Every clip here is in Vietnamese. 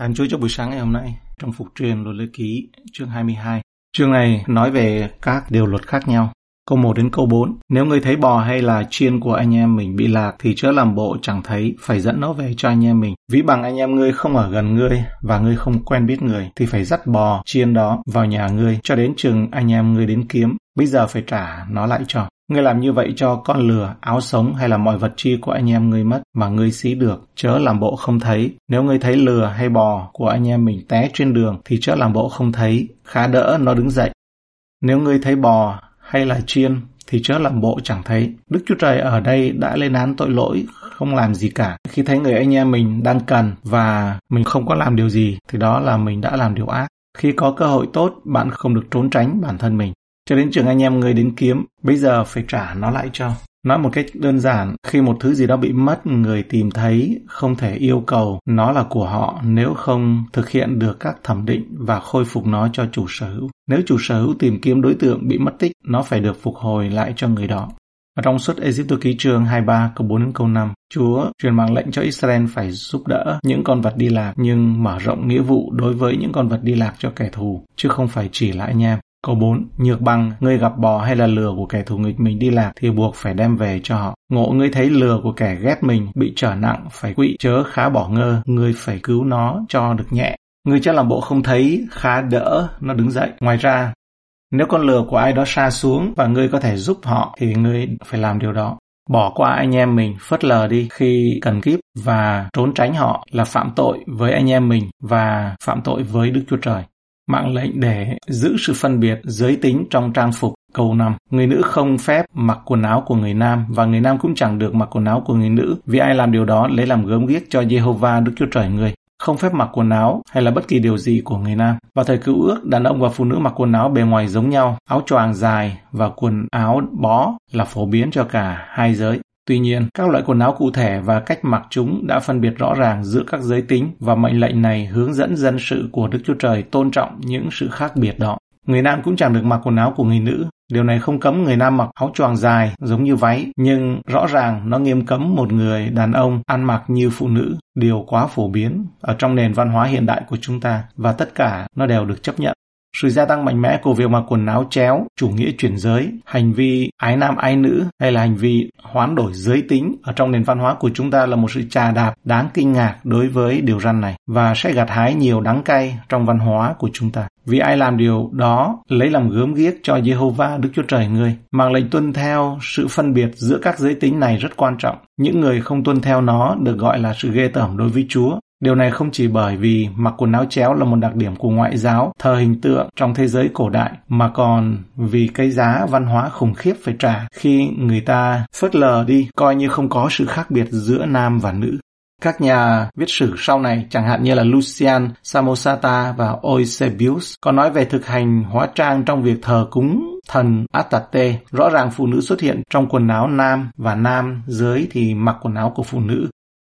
Ăn Chúa cho buổi sáng ngày hôm nay trong Phục truyền luật lệ ký chương 22. Chương này nói về các điều luật khác nhau. Câu 1 đến câu 4. Nếu người thấy bò hay là chiên của anh em mình bị lạc thì chớ làm bộ chẳng thấy, phải dẫn nó về cho anh em mình. Ví bằng anh em ngươi không ở gần ngươi và ngươi không quen biết người thì phải dắt bò, chiên đó vào nhà ngươi cho đến chừng anh em ngươi đến kiếm. Bây giờ phải trả nó lại cho. Ngươi làm như vậy cho con lừa, áo sống hay là mọi vật chi của anh em ngươi mất mà ngươi xí được, chớ làm bộ không thấy. Nếu ngươi thấy lừa hay bò của anh em mình té trên đường thì chớ làm bộ không thấy, khá đỡ nó đứng dậy. Nếu ngươi thấy bò hay là chiên thì chớ làm bộ chẳng thấy. Đức Chúa Trời ở đây đã lên án tội lỗi, không làm gì cả. Khi thấy người anh em mình đang cần và mình không có làm điều gì thì đó là mình đã làm điều ác. Khi có cơ hội tốt, bạn không được trốn tránh bản thân mình. Cho đến trường anh em người đến kiếm, bây giờ phải trả nó lại cho. Nói một cách đơn giản, khi một thứ gì đó bị mất, người tìm thấy không thể yêu cầu nó là của họ nếu không thực hiện được các thẩm định và khôi phục nó cho chủ sở hữu. Nếu chủ sở hữu tìm kiếm đối tượng bị mất tích, nó phải được phục hồi lại cho người đó. Trong suốt Egypto ký chương 23 câu 4 đến câu 5, Chúa truyền mạng lệnh cho Israel phải giúp đỡ những con vật đi lạc nhưng mở rộng nghĩa vụ đối với những con vật đi lạc cho kẻ thù, chứ không phải chỉ là anh em. Câu 4. Nhược bằng, ngươi gặp bò hay là lừa của kẻ thù nghịch mình đi lạc thì buộc phải đem về cho họ. Ngộ ngươi thấy lừa của kẻ ghét mình bị trở nặng phải quỵ chớ khá bỏ ngơ, ngươi phải cứu nó cho được nhẹ. Ngươi chắc làm bộ không thấy, khá đỡ, nó đứng dậy. Ngoài ra, nếu con lừa của ai đó xa xuống và ngươi có thể giúp họ thì ngươi phải làm điều đó. Bỏ qua anh em mình, phớt lờ đi khi cần kíp và trốn tránh họ là phạm tội với anh em mình và phạm tội với Đức Chúa Trời mạng lệnh để giữ sự phân biệt giới tính trong trang phục. Câu 5. Người nữ không phép mặc quần áo của người nam và người nam cũng chẳng được mặc quần áo của người nữ vì ai làm điều đó lấy làm gớm ghiếc cho Jehovah Đức Chúa Trời người. Không phép mặc quần áo hay là bất kỳ điều gì của người nam. Vào thời cựu ước, đàn ông và phụ nữ mặc quần áo bề ngoài giống nhau, áo choàng dài và quần áo bó là phổ biến cho cả hai giới. Tuy nhiên, các loại quần áo cụ thể và cách mặc chúng đã phân biệt rõ ràng giữa các giới tính và mệnh lệnh này hướng dẫn dân sự của Đức Chúa Trời tôn trọng những sự khác biệt đó. Người nam cũng chẳng được mặc quần áo của người nữ. Điều này không cấm người nam mặc áo choàng dài giống như váy, nhưng rõ ràng nó nghiêm cấm một người đàn ông ăn mặc như phụ nữ, điều quá phổ biến ở trong nền văn hóa hiện đại của chúng ta và tất cả nó đều được chấp nhận. Sự gia tăng mạnh mẽ của việc mặc quần áo chéo, chủ nghĩa chuyển giới, hành vi ái nam ái nữ hay là hành vi hoán đổi giới tính ở trong nền văn hóa của chúng ta là một sự trà đạp đáng kinh ngạc đối với điều răn này và sẽ gặt hái nhiều đắng cay trong văn hóa của chúng ta. Vì ai làm điều đó lấy làm gớm ghiếc cho Jehovah Đức Chúa Trời ngươi. Mang lệnh tuân theo sự phân biệt giữa các giới tính này rất quan trọng. Những người không tuân theo nó được gọi là sự ghê tởm đối với Chúa Điều này không chỉ bởi vì mặc quần áo chéo là một đặc điểm của ngoại giáo, thờ hình tượng trong thế giới cổ đại, mà còn vì cái giá văn hóa khủng khiếp phải trả khi người ta phớt lờ đi, coi như không có sự khác biệt giữa nam và nữ. Các nhà viết sử sau này, chẳng hạn như là Lucian, Samosata và Eusebius, có nói về thực hành hóa trang trong việc thờ cúng thần Atate. Rõ ràng phụ nữ xuất hiện trong quần áo nam và nam dưới thì mặc quần áo của phụ nữ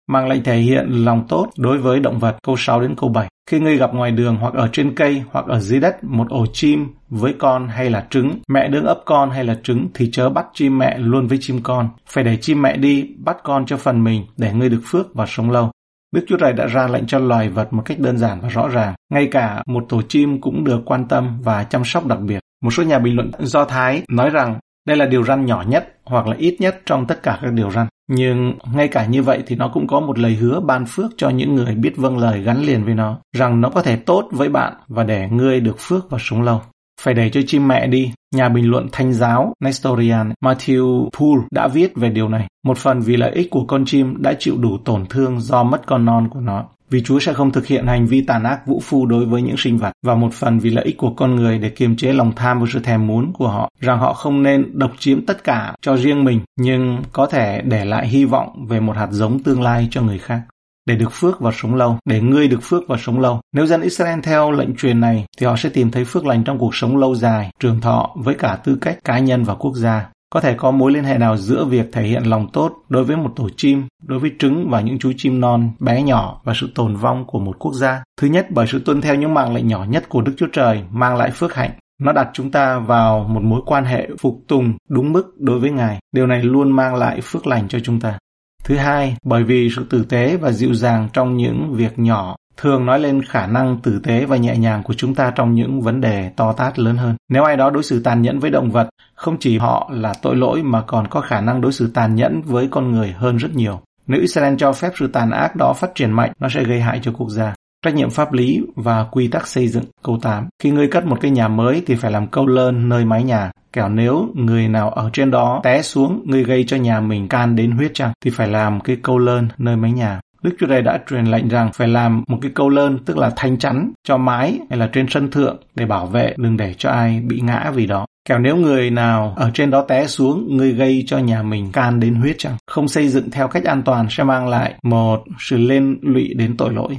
mang lệnh thể hiện lòng tốt đối với động vật câu 6 đến câu 7. Khi ngươi gặp ngoài đường hoặc ở trên cây hoặc ở dưới đất một ổ chim với con hay là trứng, mẹ đương ấp con hay là trứng thì chớ bắt chim mẹ luôn với chim con. Phải để chim mẹ đi, bắt con cho phần mình để ngươi được phước và sống lâu. Đức Chúa Trời đã ra lệnh cho loài vật một cách đơn giản và rõ ràng. Ngay cả một tổ chim cũng được quan tâm và chăm sóc đặc biệt. Một số nhà bình luận Do Thái nói rằng đây là điều răn nhỏ nhất hoặc là ít nhất trong tất cả các điều răn. Nhưng ngay cả như vậy thì nó cũng có một lời hứa ban phước cho những người biết vâng lời gắn liền với nó, rằng nó có thể tốt với bạn và để ngươi được phước và sống lâu. Phải để cho chim mẹ đi. Nhà bình luận thanh giáo Nestorian Matthew Poole đã viết về điều này. Một phần vì lợi ích của con chim đã chịu đủ tổn thương do mất con non của nó vì Chúa sẽ không thực hiện hành vi tàn ác vũ phu đối với những sinh vật và một phần vì lợi ích của con người để kiềm chế lòng tham và sự thèm muốn của họ rằng họ không nên độc chiếm tất cả cho riêng mình nhưng có thể để lại hy vọng về một hạt giống tương lai cho người khác để được phước và sống lâu, để ngươi được phước và sống lâu. Nếu dân Israel theo lệnh truyền này thì họ sẽ tìm thấy phước lành trong cuộc sống lâu dài, trường thọ với cả tư cách cá nhân và quốc gia. Có thể có mối liên hệ nào giữa việc thể hiện lòng tốt đối với một tổ chim, đối với trứng và những chú chim non bé nhỏ và sự tồn vong của một quốc gia? Thứ nhất, bởi sự tuân theo những mạng lệnh nhỏ nhất của Đức Chúa Trời mang lại phước hạnh. Nó đặt chúng ta vào một mối quan hệ phục tùng đúng mức đối với Ngài. Điều này luôn mang lại phước lành cho chúng ta. Thứ hai, bởi vì sự tử tế và dịu dàng trong những việc nhỏ thường nói lên khả năng tử tế và nhẹ nhàng của chúng ta trong những vấn đề to tát lớn hơn. Nếu ai đó đối xử tàn nhẫn với động vật, không chỉ họ là tội lỗi mà còn có khả năng đối xử tàn nhẫn với con người hơn rất nhiều. Nếu Israel cho phép sự tàn ác đó phát triển mạnh, nó sẽ gây hại cho quốc gia. Trách nhiệm pháp lý và quy tắc xây dựng. Câu 8. Khi ngươi cất một cái nhà mới thì phải làm câu lơn nơi mái nhà. Kẻo nếu người nào ở trên đó té xuống, ngươi gây cho nhà mình can đến huyết chăng, thì phải làm cái câu lơn nơi mái nhà. Đức Chúa Trời đã truyền lệnh rằng phải làm một cái câu lơn tức là thanh chắn cho mái hay là trên sân thượng để bảo vệ đừng để cho ai bị ngã vì đó. Kẻo nếu người nào ở trên đó té xuống, người gây cho nhà mình can đến huyết chẳng. Không xây dựng theo cách an toàn sẽ mang lại một sự lên lụy đến tội lỗi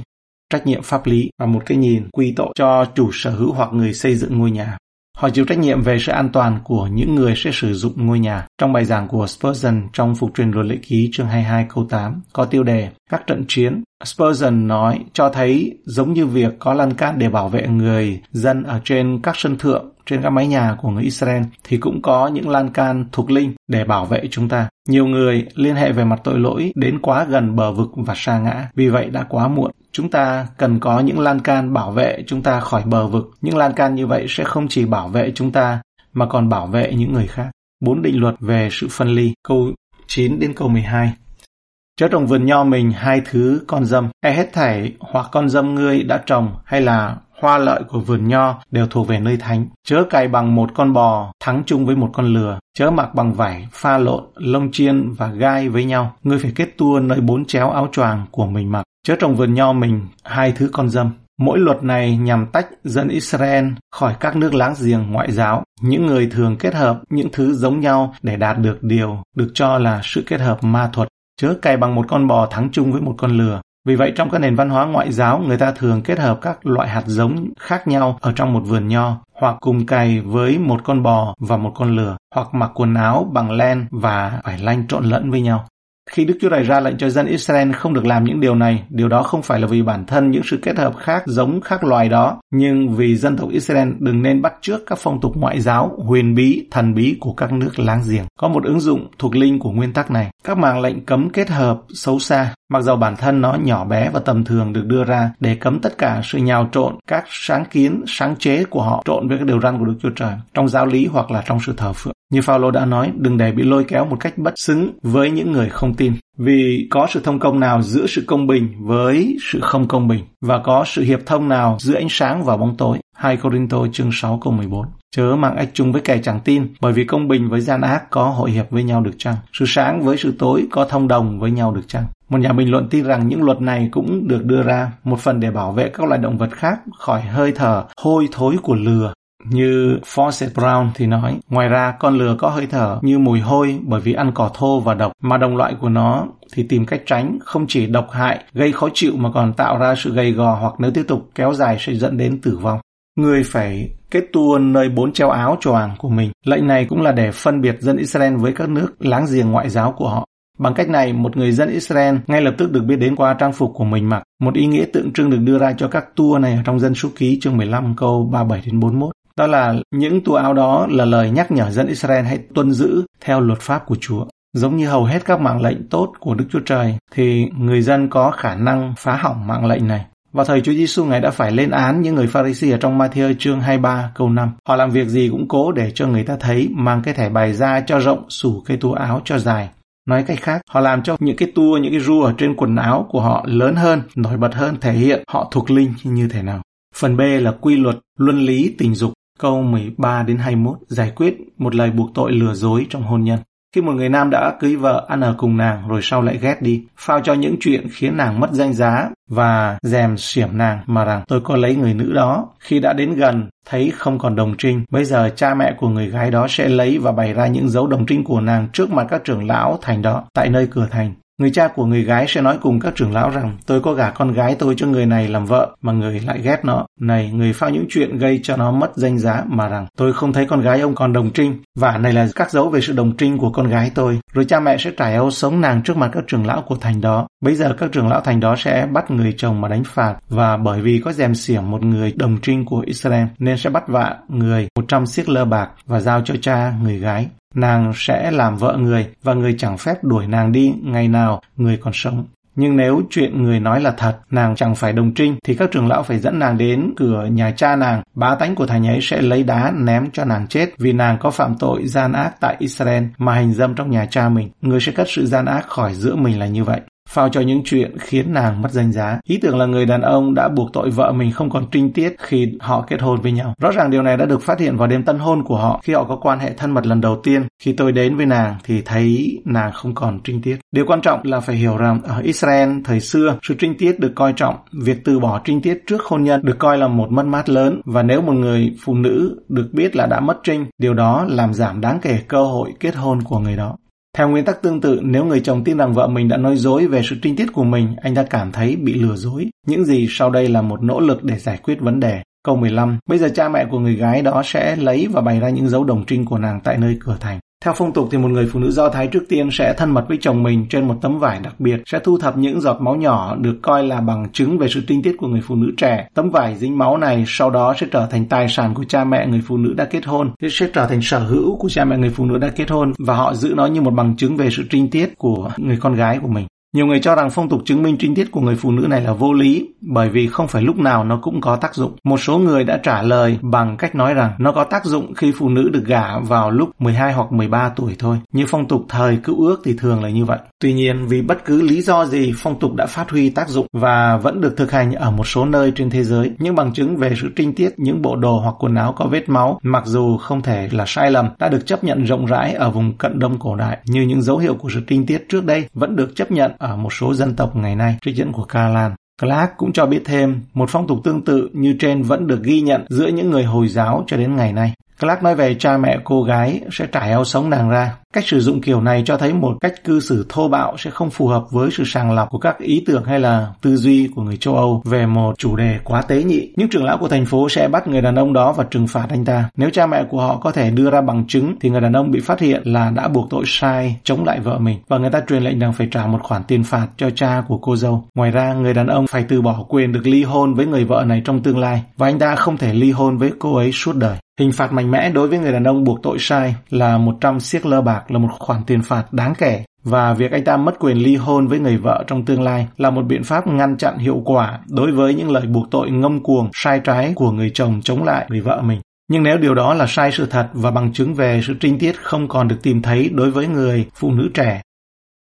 trách nhiệm pháp lý và một cái nhìn quy tội cho chủ sở hữu hoặc người xây dựng ngôi nhà. Họ chịu trách nhiệm về sự an toàn của những người sẽ sử dụng ngôi nhà. Trong bài giảng của Spurgeon trong Phục truyền luật lệ ký chương 22 câu 8 có tiêu đề Các trận chiến. Spurgeon nói cho thấy giống như việc có lan can để bảo vệ người dân ở trên các sân thượng trên các mái nhà của người Israel thì cũng có những lan can thuộc linh để bảo vệ chúng ta. Nhiều người liên hệ về mặt tội lỗi đến quá gần bờ vực và sa ngã, vì vậy đã quá muộn. Chúng ta cần có những lan can bảo vệ chúng ta khỏi bờ vực. Những lan can như vậy sẽ không chỉ bảo vệ chúng ta mà còn bảo vệ những người khác. Bốn định luật về sự phân ly, câu 9 đến câu 12. Chớ trồng vườn nho mình hai thứ con dâm, hay hết thảy hoặc con dâm ngươi đã trồng hay là hoa lợi của vườn nho đều thuộc về nơi thánh. Chớ cày bằng một con bò thắng chung với một con lừa. Chớ mặc bằng vải, pha lộn, lông chiên và gai với nhau. Ngươi phải kết tua nơi bốn chéo áo choàng của mình mặc. Chớ trồng vườn nho mình hai thứ con dâm. Mỗi luật này nhằm tách dân Israel khỏi các nước láng giềng ngoại giáo. Những người thường kết hợp những thứ giống nhau để đạt được điều được cho là sự kết hợp ma thuật. Chớ cày bằng một con bò thắng chung với một con lừa. Vì vậy trong các nền văn hóa ngoại giáo, người ta thường kết hợp các loại hạt giống khác nhau ở trong một vườn nho, hoặc cùng cày với một con bò và một con lừa, hoặc mặc quần áo bằng len và vải lanh trộn lẫn với nhau. Khi Đức Chúa Trời ra lệnh cho dân Israel không được làm những điều này, điều đó không phải là vì bản thân những sự kết hợp khác giống khác loài đó, nhưng vì dân tộc Israel đừng nên bắt chước các phong tục ngoại giáo, huyền bí, thần bí của các nước láng giềng. Có một ứng dụng thuộc linh của nguyên tắc này. Các mạng lệnh cấm kết hợp xấu xa, mặc dầu bản thân nó nhỏ bé và tầm thường được đưa ra để cấm tất cả sự nhào trộn các sáng kiến, sáng chế của họ trộn với các điều răn của Đức Chúa Trời trong giáo lý hoặc là trong sự thờ phượng. Như Phaolô đã nói, đừng để bị lôi kéo một cách bất xứng với những người không tin. Vì có sự thông công nào giữa sự công bình với sự không công bình và có sự hiệp thông nào giữa ánh sáng và bóng tối. 2 Corinto chương 6 câu 14 Chớ mang ách chung với kẻ chẳng tin, bởi vì công bình với gian ác có hội hiệp với nhau được chăng? Sự sáng với sự tối có thông đồng với nhau được chăng? Một nhà bình luận tin rằng những luật này cũng được đưa ra một phần để bảo vệ các loài động vật khác khỏi hơi thở hôi thối của lừa như Fawcett Brown thì nói, ngoài ra con lừa có hơi thở như mùi hôi bởi vì ăn cỏ thô và độc, mà đồng loại của nó thì tìm cách tránh không chỉ độc hại, gây khó chịu mà còn tạo ra sự gầy gò hoặc nếu tiếp tục kéo dài sẽ dẫn đến tử vong. Người phải kết tuôn nơi bốn treo áo choàng của mình. Lệnh này cũng là để phân biệt dân Israel với các nước láng giềng ngoại giáo của họ. Bằng cách này, một người dân Israel ngay lập tức được biết đến qua trang phục của mình mặc. Một ý nghĩa tượng trưng được đưa ra cho các tour này ở trong dân số ký chương 15 câu 37 đến 41. Đó là những tua áo đó là lời nhắc nhở dân Israel hãy tuân giữ theo luật pháp của Chúa. Giống như hầu hết các mạng lệnh tốt của Đức Chúa Trời thì người dân có khả năng phá hỏng mạng lệnh này. Vào thời Chúa Giêsu Ngài đã phải lên án những người Pharisee ở trong Matthew chương 23 câu 5. Họ làm việc gì cũng cố để cho người ta thấy mang cái thẻ bài ra cho rộng sủ cái tua áo cho dài. Nói cách khác, họ làm cho những cái tua, những cái ru ở trên quần áo của họ lớn hơn, nổi bật hơn, thể hiện họ thuộc linh như thế nào. Phần B là quy luật, luân lý tình dục. Câu 13 đến 21 giải quyết một lời buộc tội lừa dối trong hôn nhân. Khi một người nam đã cưới vợ ăn ở cùng nàng rồi sau lại ghét đi, phao cho những chuyện khiến nàng mất danh giá và dèm xiểm nàng mà rằng tôi có lấy người nữ đó. Khi đã đến gần, thấy không còn đồng trinh, bây giờ cha mẹ của người gái đó sẽ lấy và bày ra những dấu đồng trinh của nàng trước mặt các trưởng lão thành đó, tại nơi cửa thành. Người cha của người gái sẽ nói cùng các trưởng lão rằng tôi có gả con gái tôi cho người này làm vợ mà người lại ghét nó. Này, người phao những chuyện gây cho nó mất danh giá mà rằng tôi không thấy con gái ông còn đồng trinh và này là các dấu về sự đồng trinh của con gái tôi. Rồi cha mẹ sẽ trải âu sống nàng trước mặt các trưởng lão của thành đó. Bây giờ các trưởng lão thành đó sẽ bắt người chồng mà đánh phạt và bởi vì có dèm xiểm một người đồng trinh của Israel nên sẽ bắt vạ người 100 xiếc lơ bạc và giao cho cha người gái nàng sẽ làm vợ người và người chẳng phép đuổi nàng đi ngày nào người còn sống. Nhưng nếu chuyện người nói là thật, nàng chẳng phải đồng trinh, thì các trưởng lão phải dẫn nàng đến cửa nhà cha nàng. Bá tánh của thành ấy sẽ lấy đá ném cho nàng chết vì nàng có phạm tội gian ác tại Israel mà hành dâm trong nhà cha mình. Người sẽ cất sự gian ác khỏi giữa mình là như vậy phao cho những chuyện khiến nàng mất danh giá. Ý tưởng là người đàn ông đã buộc tội vợ mình không còn trinh tiết khi họ kết hôn với nhau. Rõ ràng điều này đã được phát hiện vào đêm tân hôn của họ khi họ có quan hệ thân mật lần đầu tiên. Khi tôi đến với nàng thì thấy nàng không còn trinh tiết. Điều quan trọng là phải hiểu rằng ở Israel thời xưa sự trinh tiết được coi trọng. Việc từ bỏ trinh tiết trước hôn nhân được coi là một mất mát lớn và nếu một người phụ nữ được biết là đã mất trinh, điều đó làm giảm đáng kể cơ hội kết hôn của người đó. Theo nguyên tắc tương tự, nếu người chồng tin rằng vợ mình đã nói dối về sự trinh tiết của mình, anh ta cảm thấy bị lừa dối. Những gì sau đây là một nỗ lực để giải quyết vấn đề. Câu 15. Bây giờ cha mẹ của người gái đó sẽ lấy và bày ra những dấu đồng trinh của nàng tại nơi cửa thành. Theo phong tục thì một người phụ nữ Do Thái trước tiên sẽ thân mật với chồng mình trên một tấm vải đặc biệt, sẽ thu thập những giọt máu nhỏ được coi là bằng chứng về sự tinh tiết của người phụ nữ trẻ. Tấm vải dính máu này sau đó sẽ trở thành tài sản của cha mẹ người phụ nữ đã kết hôn, sẽ trở thành sở hữu của cha mẹ người phụ nữ đã kết hôn và họ giữ nó như một bằng chứng về sự trinh tiết của người con gái của mình. Nhiều người cho rằng phong tục chứng minh trinh tiết của người phụ nữ này là vô lý, bởi vì không phải lúc nào nó cũng có tác dụng. Một số người đã trả lời bằng cách nói rằng nó có tác dụng khi phụ nữ được gả vào lúc 12 hoặc 13 tuổi thôi. Như phong tục thời cựu ước thì thường là như vậy. Tuy nhiên, vì bất cứ lý do gì, phong tục đã phát huy tác dụng và vẫn được thực hành ở một số nơi trên thế giới. Những bằng chứng về sự trinh tiết, những bộ đồ hoặc quần áo có vết máu, mặc dù không thể là sai lầm, đã được chấp nhận rộng rãi ở vùng cận đông cổ đại như những dấu hiệu của sự trinh tiết trước đây vẫn được chấp nhận ở một số dân tộc ngày nay, trích dẫn của Kalan. Clark cũng cho biết thêm, một phong tục tương tự như trên vẫn được ghi nhận giữa những người Hồi giáo cho đến ngày nay. Clark nói về cha mẹ cô gái sẽ trải eo sống nàng ra. Cách sử dụng kiểu này cho thấy một cách cư xử thô bạo sẽ không phù hợp với sự sàng lọc của các ý tưởng hay là tư duy của người châu Âu về một chủ đề quá tế nhị. Những trưởng lão của thành phố sẽ bắt người đàn ông đó và trừng phạt anh ta. Nếu cha mẹ của họ có thể đưa ra bằng chứng thì người đàn ông bị phát hiện là đã buộc tội sai chống lại vợ mình và người ta truyền lệnh rằng phải trả một khoản tiền phạt cho cha của cô dâu. Ngoài ra, người đàn ông phải từ bỏ quyền được ly hôn với người vợ này trong tương lai và anh ta không thể ly hôn với cô ấy suốt đời. Hình phạt mạnh mẽ đối với người đàn ông buộc tội sai là 100 siếc lơ bạc là một khoản tiền phạt đáng kể và việc anh ta mất quyền ly hôn với người vợ trong tương lai là một biện pháp ngăn chặn hiệu quả đối với những lời buộc tội ngông cuồng, sai trái của người chồng chống lại người vợ mình. Nhưng nếu điều đó là sai sự thật và bằng chứng về sự trinh tiết không còn được tìm thấy đối với người phụ nữ trẻ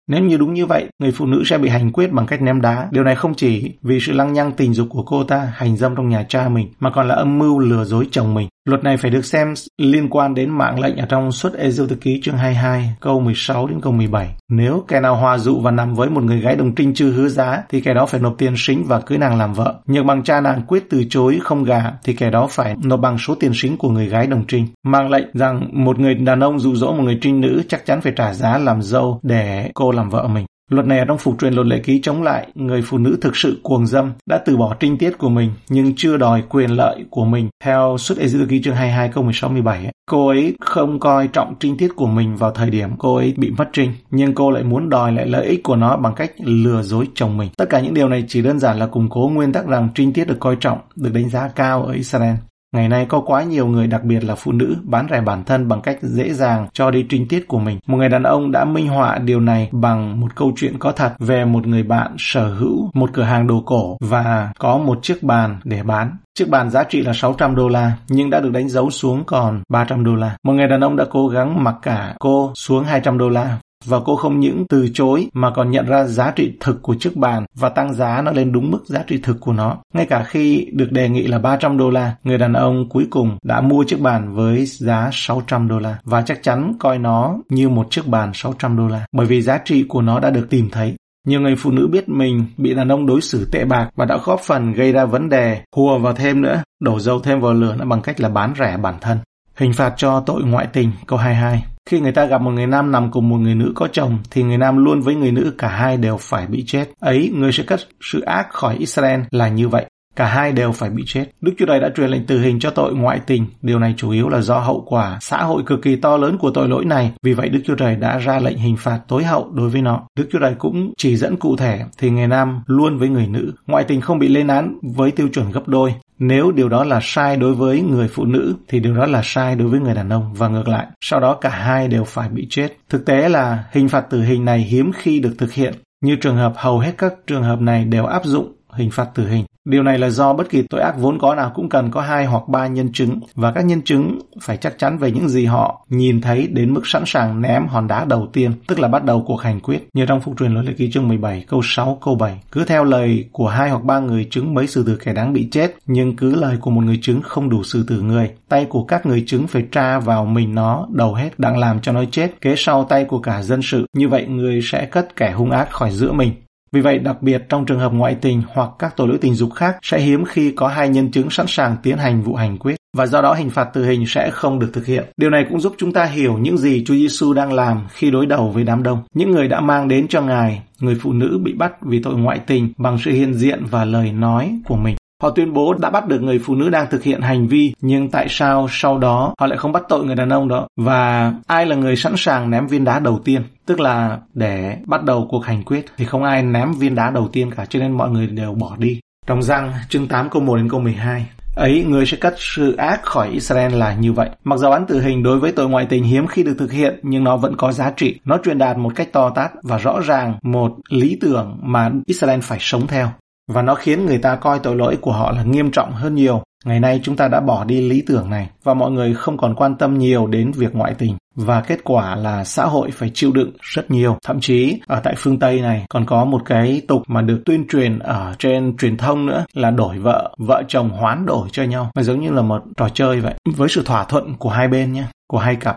nếu như đúng như vậy, người phụ nữ sẽ bị hành quyết bằng cách ném đá. Điều này không chỉ vì sự lăng nhăng tình dục của cô ta hành dâm trong nhà cha mình, mà còn là âm mưu lừa dối chồng mình. Luật này phải được xem liên quan đến mạng lệnh ở trong suất Ê-dô Thư Ký chương 22, câu 16 đến câu 17. Nếu kẻ nào hòa dụ và nằm với một người gái đồng trinh chưa hứa giá, thì kẻ đó phải nộp tiền sính và cưới nàng làm vợ. Nhưng bằng cha nàng quyết từ chối không gả, thì kẻ đó phải nộp bằng số tiền sính của người gái đồng trinh. Mạng lệnh rằng một người đàn ông dụ dỗ một người trinh nữ chắc chắn phải trả giá làm dâu để cô làm vợ mình. Luật này ở trong phục truyền luật lệ ký chống lại người phụ nữ thực sự cuồng dâm đã từ bỏ trinh tiết của mình nhưng chưa đòi quyền lợi của mình. Theo suất Ê ký chương 22 câu 16 17 cô ấy không coi trọng trinh tiết của mình vào thời điểm cô ấy bị mất trinh nhưng cô lại muốn đòi lại lợi ích của nó bằng cách lừa dối chồng mình. Tất cả những điều này chỉ đơn giản là củng cố nguyên tắc rằng trinh tiết được coi trọng, được đánh giá cao ở Israel. Ngày nay có quá nhiều người, đặc biệt là phụ nữ, bán rẻ bản thân bằng cách dễ dàng cho đi trinh tiết của mình. Một người đàn ông đã minh họa điều này bằng một câu chuyện có thật về một người bạn sở hữu một cửa hàng đồ cổ và có một chiếc bàn để bán. Chiếc bàn giá trị là 600 đô la, nhưng đã được đánh dấu xuống còn 300 đô la. Một người đàn ông đã cố gắng mặc cả cô xuống 200 đô la và cô không những từ chối mà còn nhận ra giá trị thực của chiếc bàn và tăng giá nó lên đúng mức giá trị thực của nó. Ngay cả khi được đề nghị là 300 đô la, người đàn ông cuối cùng đã mua chiếc bàn với giá 600 đô la và chắc chắn coi nó như một chiếc bàn 600 đô la bởi vì giá trị của nó đã được tìm thấy. Nhiều người phụ nữ biết mình bị đàn ông đối xử tệ bạc và đã góp phần gây ra vấn đề, hùa vào thêm nữa, đổ dầu thêm vào lửa nữa bằng cách là bán rẻ bản thân. Hình phạt cho tội ngoại tình, câu 22. Khi người ta gặp một người nam nằm cùng một người nữ có chồng, thì người nam luôn với người nữ cả hai đều phải bị chết. Ấy, người sẽ cất sự ác khỏi Israel là như vậy. Cả hai đều phải bị chết. Đức Chúa Trời đã truyền lệnh tử hình cho tội ngoại tình. Điều này chủ yếu là do hậu quả xã hội cực kỳ to lớn của tội lỗi này. Vì vậy Đức Chúa Trời đã ra lệnh hình phạt tối hậu đối với nó. Đức Chúa Trời cũng chỉ dẫn cụ thể thì người nam luôn với người nữ. Ngoại tình không bị lên án với tiêu chuẩn gấp đôi. Nếu điều đó là sai đối với người phụ nữ, thì điều đó là sai đối với người đàn ông và ngược lại. Sau đó cả hai đều phải bị chết. Thực tế là, hình phạt tử hình này hiếm khi được thực hiện Như trường hợp, hầu hết các trường hợp này đều áp dụng hình phạt tử hình. Điều này là do bất kỳ tội ác vốn có nào cũng cần có hai hoặc ba nhân chứng và các nhân chứng phải chắc chắn về những gì họ nhìn thấy đến mức sẵn sàng ném hòn đá đầu tiên, tức là bắt đầu cuộc hành quyết. Như trong phục truyền luật lệ ký chương 17 câu 6 câu 7. Cứ theo lời của hai hoặc ba người chứng mới xử tử kẻ đáng bị chết, nhưng cứ lời của một người chứng không đủ xử tử người. Tay của các người chứng phải tra vào mình nó đầu hết đang làm cho nó chết, kế sau tay của cả dân sự. Như vậy người sẽ cất kẻ hung ác khỏi giữa mình. Vì vậy, đặc biệt trong trường hợp ngoại tình hoặc các tội lỗi tình dục khác sẽ hiếm khi có hai nhân chứng sẵn sàng tiến hành vụ hành quyết và do đó hình phạt tử hình sẽ không được thực hiện. Điều này cũng giúp chúng ta hiểu những gì Chúa Giêsu đang làm khi đối đầu với đám đông. Những người đã mang đến cho Ngài người phụ nữ bị bắt vì tội ngoại tình bằng sự hiện diện và lời nói của mình. Họ tuyên bố đã bắt được người phụ nữ đang thực hiện hành vi, nhưng tại sao sau đó họ lại không bắt tội người đàn ông đó? Và ai là người sẵn sàng ném viên đá đầu tiên? Tức là để bắt đầu cuộc hành quyết thì không ai ném viên đá đầu tiên cả cho nên mọi người đều bỏ đi. Trong răng chương 8 câu 1 đến câu 12 ấy người sẽ cắt sự ác khỏi Israel là như vậy. Mặc dù án tử hình đối với tội ngoại tình hiếm khi được thực hiện nhưng nó vẫn có giá trị. Nó truyền đạt một cách to tát và rõ ràng một lý tưởng mà Israel phải sống theo và nó khiến người ta coi tội lỗi của họ là nghiêm trọng hơn nhiều. Ngày nay chúng ta đã bỏ đi lý tưởng này và mọi người không còn quan tâm nhiều đến việc ngoại tình và kết quả là xã hội phải chịu đựng rất nhiều. Thậm chí ở tại phương Tây này còn có một cái tục mà được tuyên truyền ở trên truyền thông nữa là đổi vợ, vợ chồng hoán đổi cho nhau. Mà giống như là một trò chơi vậy. Với sự thỏa thuận của hai bên nhé, của hai cặp.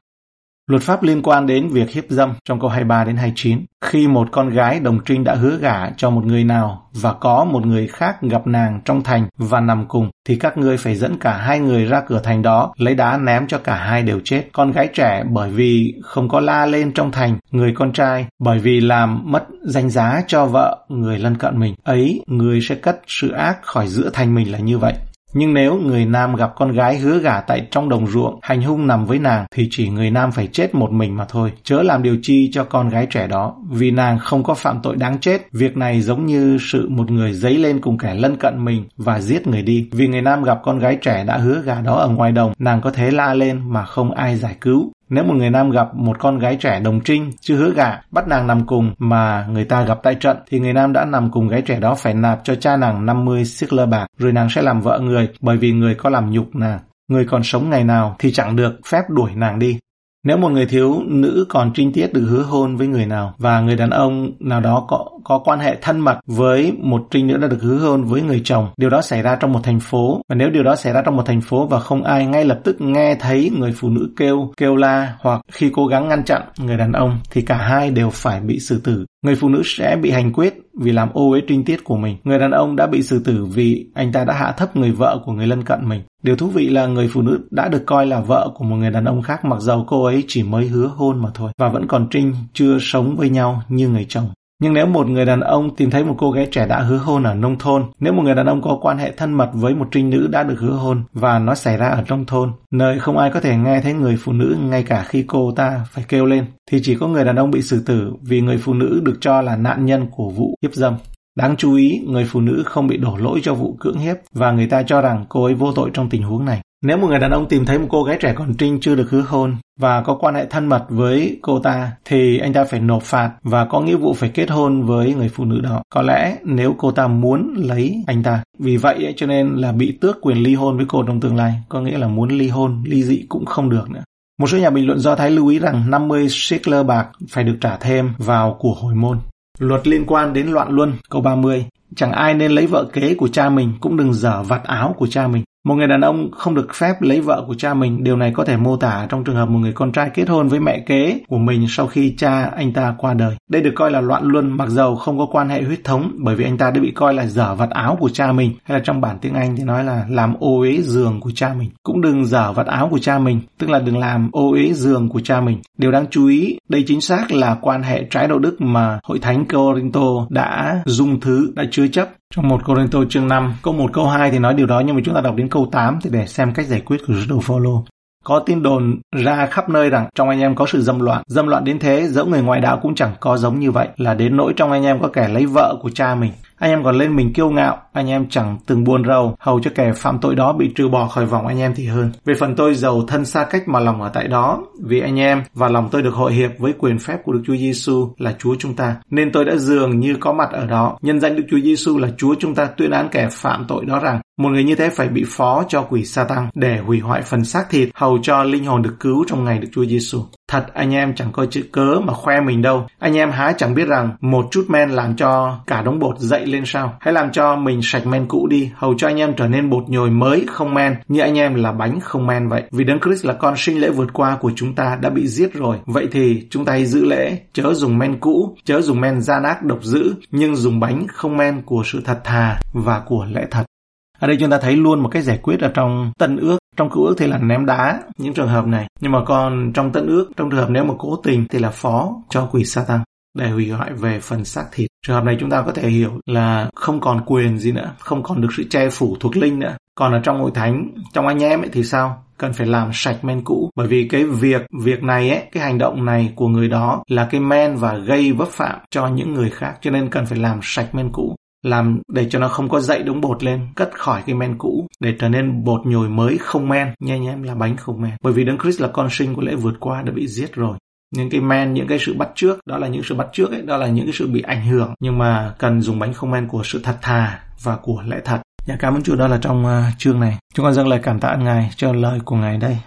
Luật pháp liên quan đến việc hiếp dâm trong câu 23 đến 29. Khi một con gái đồng trinh đã hứa gả cho một người nào và có một người khác gặp nàng trong thành và nằm cùng, thì các ngươi phải dẫn cả hai người ra cửa thành đó, lấy đá ném cho cả hai đều chết. Con gái trẻ bởi vì không có la lên trong thành, người con trai bởi vì làm mất danh giá cho vợ người lân cận mình. Ấy, người sẽ cất sự ác khỏi giữa thành mình là như vậy. Nhưng nếu người nam gặp con gái hứa gả tại trong đồng ruộng, hành hung nằm với nàng, thì chỉ người nam phải chết một mình mà thôi. Chớ làm điều chi cho con gái trẻ đó, vì nàng không có phạm tội đáng chết. Việc này giống như sự một người giấy lên cùng kẻ lân cận mình và giết người đi. Vì người nam gặp con gái trẻ đã hứa gả đó ở ngoài đồng, nàng có thể la lên mà không ai giải cứu. Nếu một người nam gặp một con gái trẻ đồng trinh, chưa hứa gả, bắt nàng nằm cùng mà người ta gặp tại trận, thì người nam đã nằm cùng gái trẻ đó phải nạp cho cha nàng 50 siếc lơ bạc, rồi nàng sẽ làm vợ người, bởi vì người có làm nhục nàng. Người còn sống ngày nào thì chẳng được phép đuổi nàng đi. Nếu một người thiếu nữ còn trinh tiết được hứa hôn với người nào và người đàn ông nào đó có có quan hệ thân mật với một trinh nữ đã được hứa hôn với người chồng, điều đó xảy ra trong một thành phố và nếu điều đó xảy ra trong một thành phố và không ai ngay lập tức nghe thấy người phụ nữ kêu kêu la hoặc khi cố gắng ngăn chặn người đàn ông thì cả hai đều phải bị xử tử. Người phụ nữ sẽ bị hành quyết vì làm ô uế trinh tiết của mình. Người đàn ông đã bị xử tử vì anh ta đã hạ thấp người vợ của người lân cận mình. Điều thú vị là người phụ nữ đã được coi là vợ của một người đàn ông khác mặc dầu cô ấy chỉ mới hứa hôn mà thôi và vẫn còn trinh chưa sống với nhau như người chồng. Nhưng nếu một người đàn ông tìm thấy một cô gái trẻ đã hứa hôn ở nông thôn, nếu một người đàn ông có quan hệ thân mật với một trinh nữ đã được hứa hôn và nó xảy ra ở nông thôn, nơi không ai có thể nghe thấy người phụ nữ ngay cả khi cô ta phải kêu lên, thì chỉ có người đàn ông bị xử tử vì người phụ nữ được cho là nạn nhân của vụ hiếp dâm. Đáng chú ý, người phụ nữ không bị đổ lỗi cho vụ cưỡng hiếp và người ta cho rằng cô ấy vô tội trong tình huống này. Nếu một người đàn ông tìm thấy một cô gái trẻ còn trinh chưa được hứa hôn và có quan hệ thân mật với cô ta thì anh ta phải nộp phạt và có nghĩa vụ phải kết hôn với người phụ nữ đó. Có lẽ nếu cô ta muốn lấy anh ta. Vì vậy cho nên là bị tước quyền ly hôn với cô trong tương lai. Có nghĩa là muốn ly hôn, ly dị cũng không được nữa. Một số nhà bình luận Do Thái lưu ý rằng 50 shekel bạc phải được trả thêm vào của hồi môn. Luật liên quan đến loạn luân, câu 30. Chẳng ai nên lấy vợ kế của cha mình, cũng đừng dở vặt áo của cha mình. Một người đàn ông không được phép lấy vợ của cha mình, điều này có thể mô tả trong trường hợp một người con trai kết hôn với mẹ kế của mình sau khi cha anh ta qua đời. Đây được coi là loạn luân mặc dầu không có quan hệ huyết thống bởi vì anh ta đã bị coi là dở vặt áo của cha mình hay là trong bản tiếng Anh thì nói là làm ô uế giường của cha mình. Cũng đừng dở vặt áo của cha mình, tức là đừng làm ô uế giường của cha mình. Điều đáng chú ý, đây chính xác là quan hệ trái đạo đức mà Hội Thánh Corinto đã dung thứ, đã chứa chấp trong một Corinto chương 5, câu 1 câu 2 thì nói điều đó nhưng mà chúng ta đọc đến câu 8 thì để xem cách giải quyết của sứ đồ Phaolô. Có tin đồn ra khắp nơi rằng trong anh em có sự dâm loạn. Dâm loạn đến thế, dẫu người ngoài đạo cũng chẳng có giống như vậy, là đến nỗi trong anh em có kẻ lấy vợ của cha mình. Anh em còn lên mình kiêu ngạo, anh em chẳng từng buồn rầu, hầu cho kẻ phạm tội đó bị trừ bỏ khỏi vòng anh em thì hơn. Về phần tôi giàu thân xa cách mà lòng ở tại đó, vì anh em và lòng tôi được hội hiệp với quyền phép của Đức Chúa Giêsu là Chúa chúng ta, nên tôi đã dường như có mặt ở đó. Nhân danh Đức Chúa Giêsu là Chúa chúng ta tuyên án kẻ phạm tội đó rằng một người như thế phải bị phó cho quỷ sa tăng để hủy hoại phần xác thịt hầu cho linh hồn được cứu trong ngày Đức Chúa Giêsu. Thật anh em chẳng có chữ cớ mà khoe mình đâu. Anh em há chẳng biết rằng một chút men làm cho cả đống bột dậy lên sao. Hãy làm cho mình sạch men cũ đi, hầu cho anh em trở nên bột nhồi mới không men, như anh em là bánh không men vậy. Vì Đấng Christ là con sinh lễ vượt qua của chúng ta đã bị giết rồi. Vậy thì chúng ta hãy giữ lễ, chớ dùng men cũ, chớ dùng men gian ác độc dữ, nhưng dùng bánh không men của sự thật thà và của lẽ thật. Ở đây chúng ta thấy luôn một cái giải quyết ở trong tân ước. Trong cựu ước thì là ném đá những trường hợp này. Nhưng mà còn trong tân ước, trong trường hợp nếu mà cố tình thì là phó cho quỷ Satan để hủy hoại về phần xác thịt. Trường hợp này chúng ta có thể hiểu là không còn quyền gì nữa, không còn được sự che phủ thuộc linh nữa. Còn ở trong hội thánh, trong anh em ấy thì sao? cần phải làm sạch men cũ bởi vì cái việc việc này ấy cái hành động này của người đó là cái men và gây vấp phạm cho những người khác cho nên cần phải làm sạch men cũ làm để cho nó không có dậy đống bột lên cất khỏi cái men cũ để trở nên bột nhồi mới không men nha nhé em là bánh không men bởi vì đấng Christ là con sinh của lễ vượt qua đã bị giết rồi những cái men những cái sự bắt trước đó là những sự bắt trước ấy đó là những cái sự bị ảnh hưởng nhưng mà cần dùng bánh không men của sự thật thà và của lẽ thật Dạ cảm ơn Chúa đó là trong uh, chương này. Chúng con dâng lời cảm tạ Ngài cho lời của Ngài đây.